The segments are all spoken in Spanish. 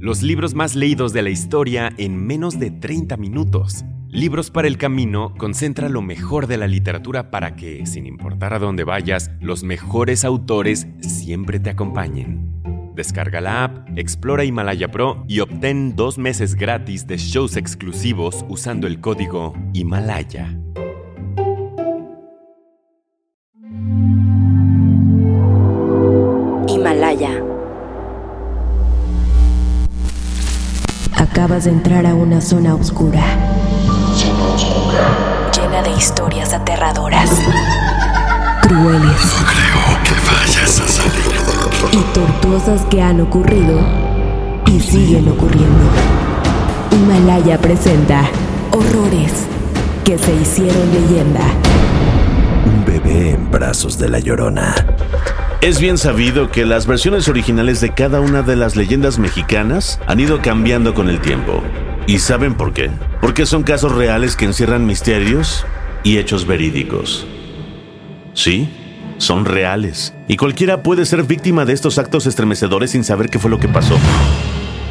Los libros más leídos de la historia en menos de 30 minutos. Libros para el Camino concentra lo mejor de la literatura para que, sin importar a dónde vayas, los mejores autores siempre te acompañen. Descarga la app, explora Himalaya Pro y obtén dos meses gratis de shows exclusivos usando el código Himalaya. Acabas de entrar a una zona oscura. Llena de historias aterradoras. Crueles. No creo que vayas a salir. Y tortuosas que han ocurrido y siguen ocurriendo. Himalaya presenta horrores que se hicieron leyenda. Un bebé en brazos de la llorona. Es bien sabido que las versiones originales de cada una de las leyendas mexicanas han ido cambiando con el tiempo. ¿Y saben por qué? Porque son casos reales que encierran misterios y hechos verídicos. Sí, son reales. Y cualquiera puede ser víctima de estos actos estremecedores sin saber qué fue lo que pasó.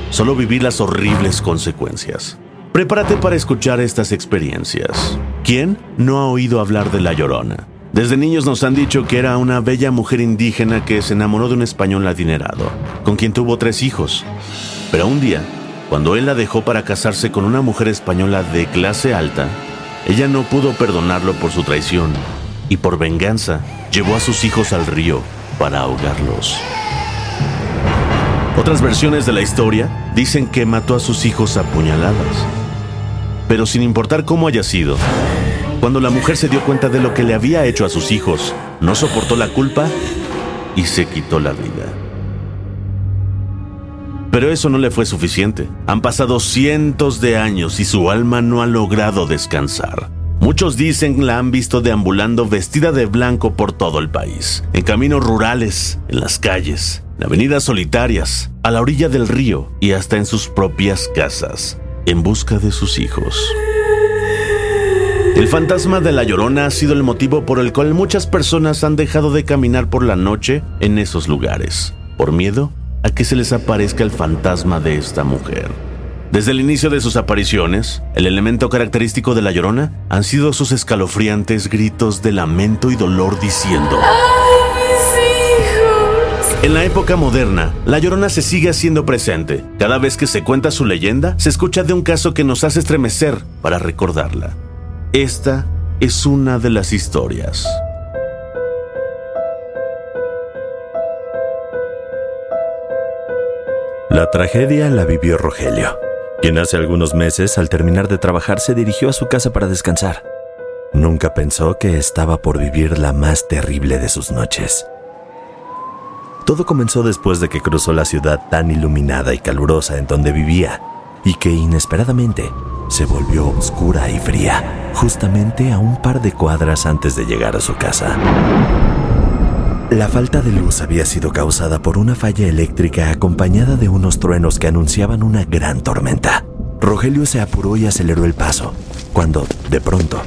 Solo vivir las horribles consecuencias. Prepárate para escuchar estas experiencias. ¿Quién no ha oído hablar de La Llorona? Desde niños nos han dicho que era una bella mujer indígena que se enamoró de un español adinerado, con quien tuvo tres hijos. Pero un día, cuando él la dejó para casarse con una mujer española de clase alta, ella no pudo perdonarlo por su traición y por venganza llevó a sus hijos al río para ahogarlos. Otras versiones de la historia dicen que mató a sus hijos a puñaladas. Pero sin importar cómo haya sido, cuando la mujer se dio cuenta de lo que le había hecho a sus hijos, no soportó la culpa y se quitó la vida. Pero eso no le fue suficiente. Han pasado cientos de años y su alma no ha logrado descansar. Muchos dicen la han visto deambulando vestida de blanco por todo el país, en caminos rurales, en las calles, en avenidas solitarias, a la orilla del río y hasta en sus propias casas, en busca de sus hijos. El fantasma de la Llorona ha sido el motivo por el cual muchas personas han dejado de caminar por la noche en esos lugares, por miedo a que se les aparezca el fantasma de esta mujer. Desde el inicio de sus apariciones, el elemento característico de la Llorona han sido sus escalofriantes gritos de lamento y dolor diciendo en la época moderna, la Llorona se sigue haciendo presente. Cada vez que se cuenta su leyenda, se escucha de un caso que nos hace estremecer para recordarla. Esta es una de las historias. La tragedia la vivió Rogelio, quien hace algunos meses, al terminar de trabajar, se dirigió a su casa para descansar. Nunca pensó que estaba por vivir la más terrible de sus noches. Todo comenzó después de que cruzó la ciudad tan iluminada y calurosa en donde vivía, y que inesperadamente se volvió oscura y fría, justamente a un par de cuadras antes de llegar a su casa. La falta de luz había sido causada por una falla eléctrica acompañada de unos truenos que anunciaban una gran tormenta. Rogelio se apuró y aceleró el paso, cuando, de pronto,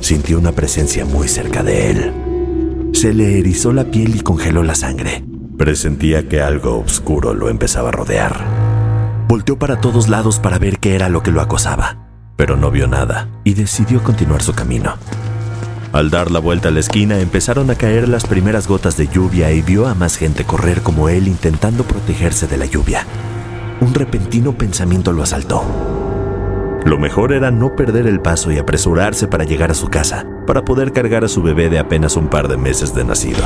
sintió una presencia muy cerca de él. Se le erizó la piel y congeló la sangre. Presentía que algo oscuro lo empezaba a rodear. Volteó para todos lados para ver qué era lo que lo acosaba, pero no vio nada y decidió continuar su camino. Al dar la vuelta a la esquina empezaron a caer las primeras gotas de lluvia y vio a más gente correr como él intentando protegerse de la lluvia. Un repentino pensamiento lo asaltó. Lo mejor era no perder el paso y apresurarse para llegar a su casa, para poder cargar a su bebé de apenas un par de meses de nacido.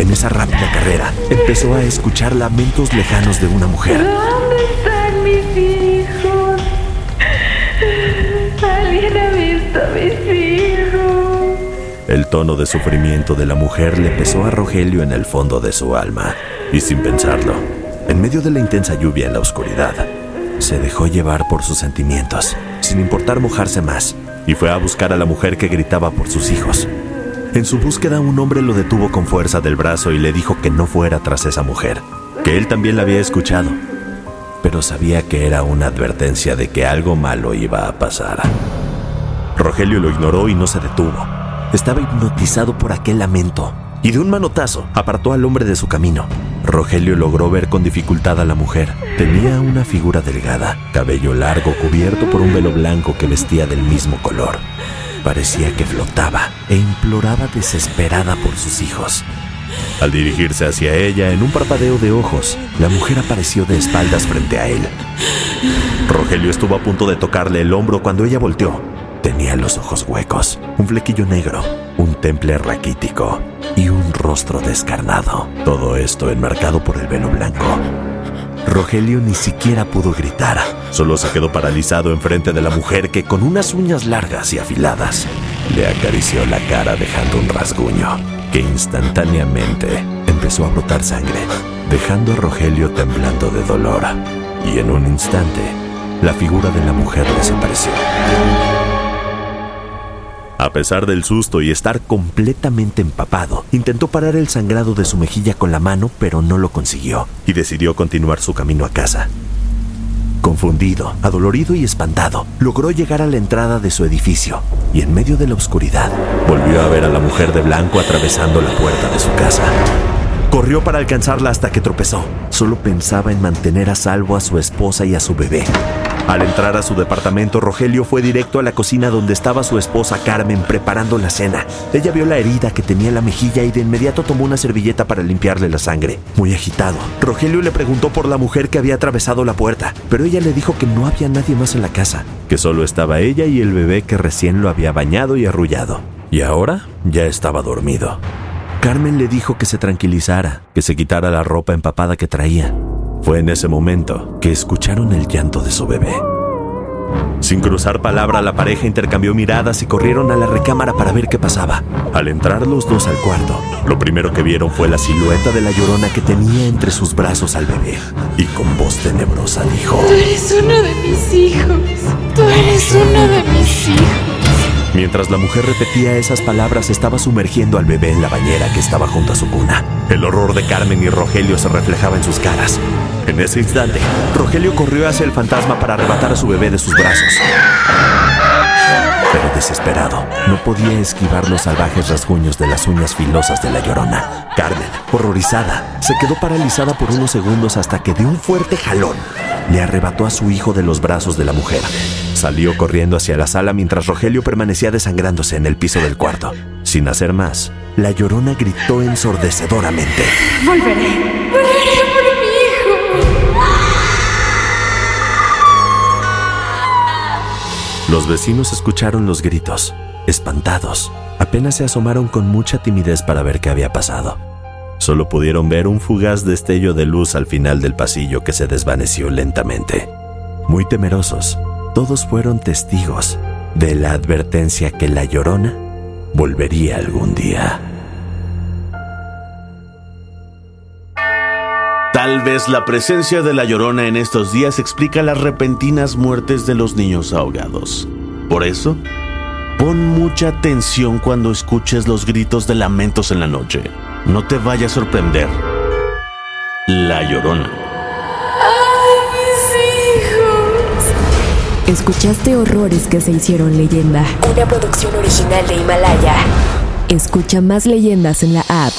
En esa rápida carrera, empezó a escuchar lamentos lejanos de una mujer. ¿Dónde están mis hijos? ¿Alguien ha visto a mis hijos? El tono de sufrimiento de la mujer le pesó a Rogelio en el fondo de su alma, y sin pensarlo, en medio de la intensa lluvia en la oscuridad, se dejó llevar por sus sentimientos, sin importar mojarse más, y fue a buscar a la mujer que gritaba por sus hijos. En su búsqueda un hombre lo detuvo con fuerza del brazo y le dijo que no fuera tras esa mujer, que él también la había escuchado, pero sabía que era una advertencia de que algo malo iba a pasar. Rogelio lo ignoró y no se detuvo. Estaba hipnotizado por aquel lamento y de un manotazo apartó al hombre de su camino. Rogelio logró ver con dificultad a la mujer. Tenía una figura delgada, cabello largo cubierto por un velo blanco que vestía del mismo color. Parecía que flotaba e imploraba desesperada por sus hijos. Al dirigirse hacia ella en un parpadeo de ojos, la mujer apareció de espaldas frente a él. Rogelio estuvo a punto de tocarle el hombro cuando ella volteó. Tenía los ojos huecos, un flequillo negro, un temple raquítico y un rostro descarnado. Todo esto enmarcado por el velo blanco. Rogelio ni siquiera pudo gritar, solo se quedó paralizado enfrente de la mujer que con unas uñas largas y afiladas le acarició la cara dejando un rasguño que instantáneamente empezó a brotar sangre, dejando a Rogelio temblando de dolor. Y en un instante, la figura de la mujer desapareció. A pesar del susto y estar completamente empapado, intentó parar el sangrado de su mejilla con la mano, pero no lo consiguió y decidió continuar su camino a casa. Confundido, adolorido y espantado, logró llegar a la entrada de su edificio y en medio de la oscuridad volvió a ver a la mujer de blanco atravesando la puerta de su casa. Corrió para alcanzarla hasta que tropezó. Solo pensaba en mantener a salvo a su esposa y a su bebé. Al entrar a su departamento, Rogelio fue directo a la cocina donde estaba su esposa Carmen preparando la cena. Ella vio la herida que tenía en la mejilla y de inmediato tomó una servilleta para limpiarle la sangre. Muy agitado, Rogelio le preguntó por la mujer que había atravesado la puerta, pero ella le dijo que no había nadie más en la casa, que solo estaba ella y el bebé que recién lo había bañado y arrullado. Y ahora ya estaba dormido. Carmen le dijo que se tranquilizara, que se quitara la ropa empapada que traía. Fue en ese momento que escucharon el llanto de su bebé. Sin cruzar palabra, la pareja intercambió miradas y corrieron a la recámara para ver qué pasaba. Al entrar los dos al cuarto, lo primero que vieron fue la silueta de la llorona que tenía entre sus brazos al bebé y con voz tenebrosa dijo: Tú eres uno de mis hijos. Tú eres uno de mis hijos. Mientras la mujer repetía esas palabras, estaba sumergiendo al bebé en la bañera que estaba junto a su cuna. El horror de Carmen y Rogelio se reflejaba en sus caras. En ese instante, Rogelio corrió hacia el fantasma para arrebatar a su bebé de sus brazos. Pero desesperado, no podía esquivar los salvajes rasguños de las uñas filosas de la llorona. Carmen, horrorizada, se quedó paralizada por unos segundos hasta que de un fuerte jalón le arrebató a su hijo de los brazos de la mujer. Salió corriendo hacia la sala mientras Rogelio permanecía desangrándose en el piso del cuarto. Sin hacer más, la llorona gritó ensordecedoramente. Volveré. Volveré por mi hijo. Los vecinos escucharon los gritos, espantados. Apenas se asomaron con mucha timidez para ver qué había pasado. Solo pudieron ver un fugaz destello de luz al final del pasillo que se desvaneció lentamente. Muy temerosos, todos fueron testigos de la advertencia que la llorona volvería algún día. Tal vez la presencia de la llorona en estos días explica las repentinas muertes de los niños ahogados. Por eso, pon mucha atención cuando escuches los gritos de lamentos en la noche. No te vaya a sorprender. La llorona. Escuchaste horrores que se hicieron leyenda. Una producción original de Himalaya. Escucha más leyendas en la app.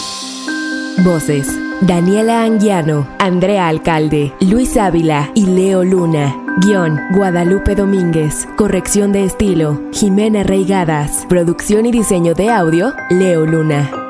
Voces. Daniela Anguiano, Andrea Alcalde, Luis Ávila y Leo Luna. Guión, Guadalupe Domínguez. Corrección de estilo, Jimena Reigadas. Producción y diseño de audio, Leo Luna.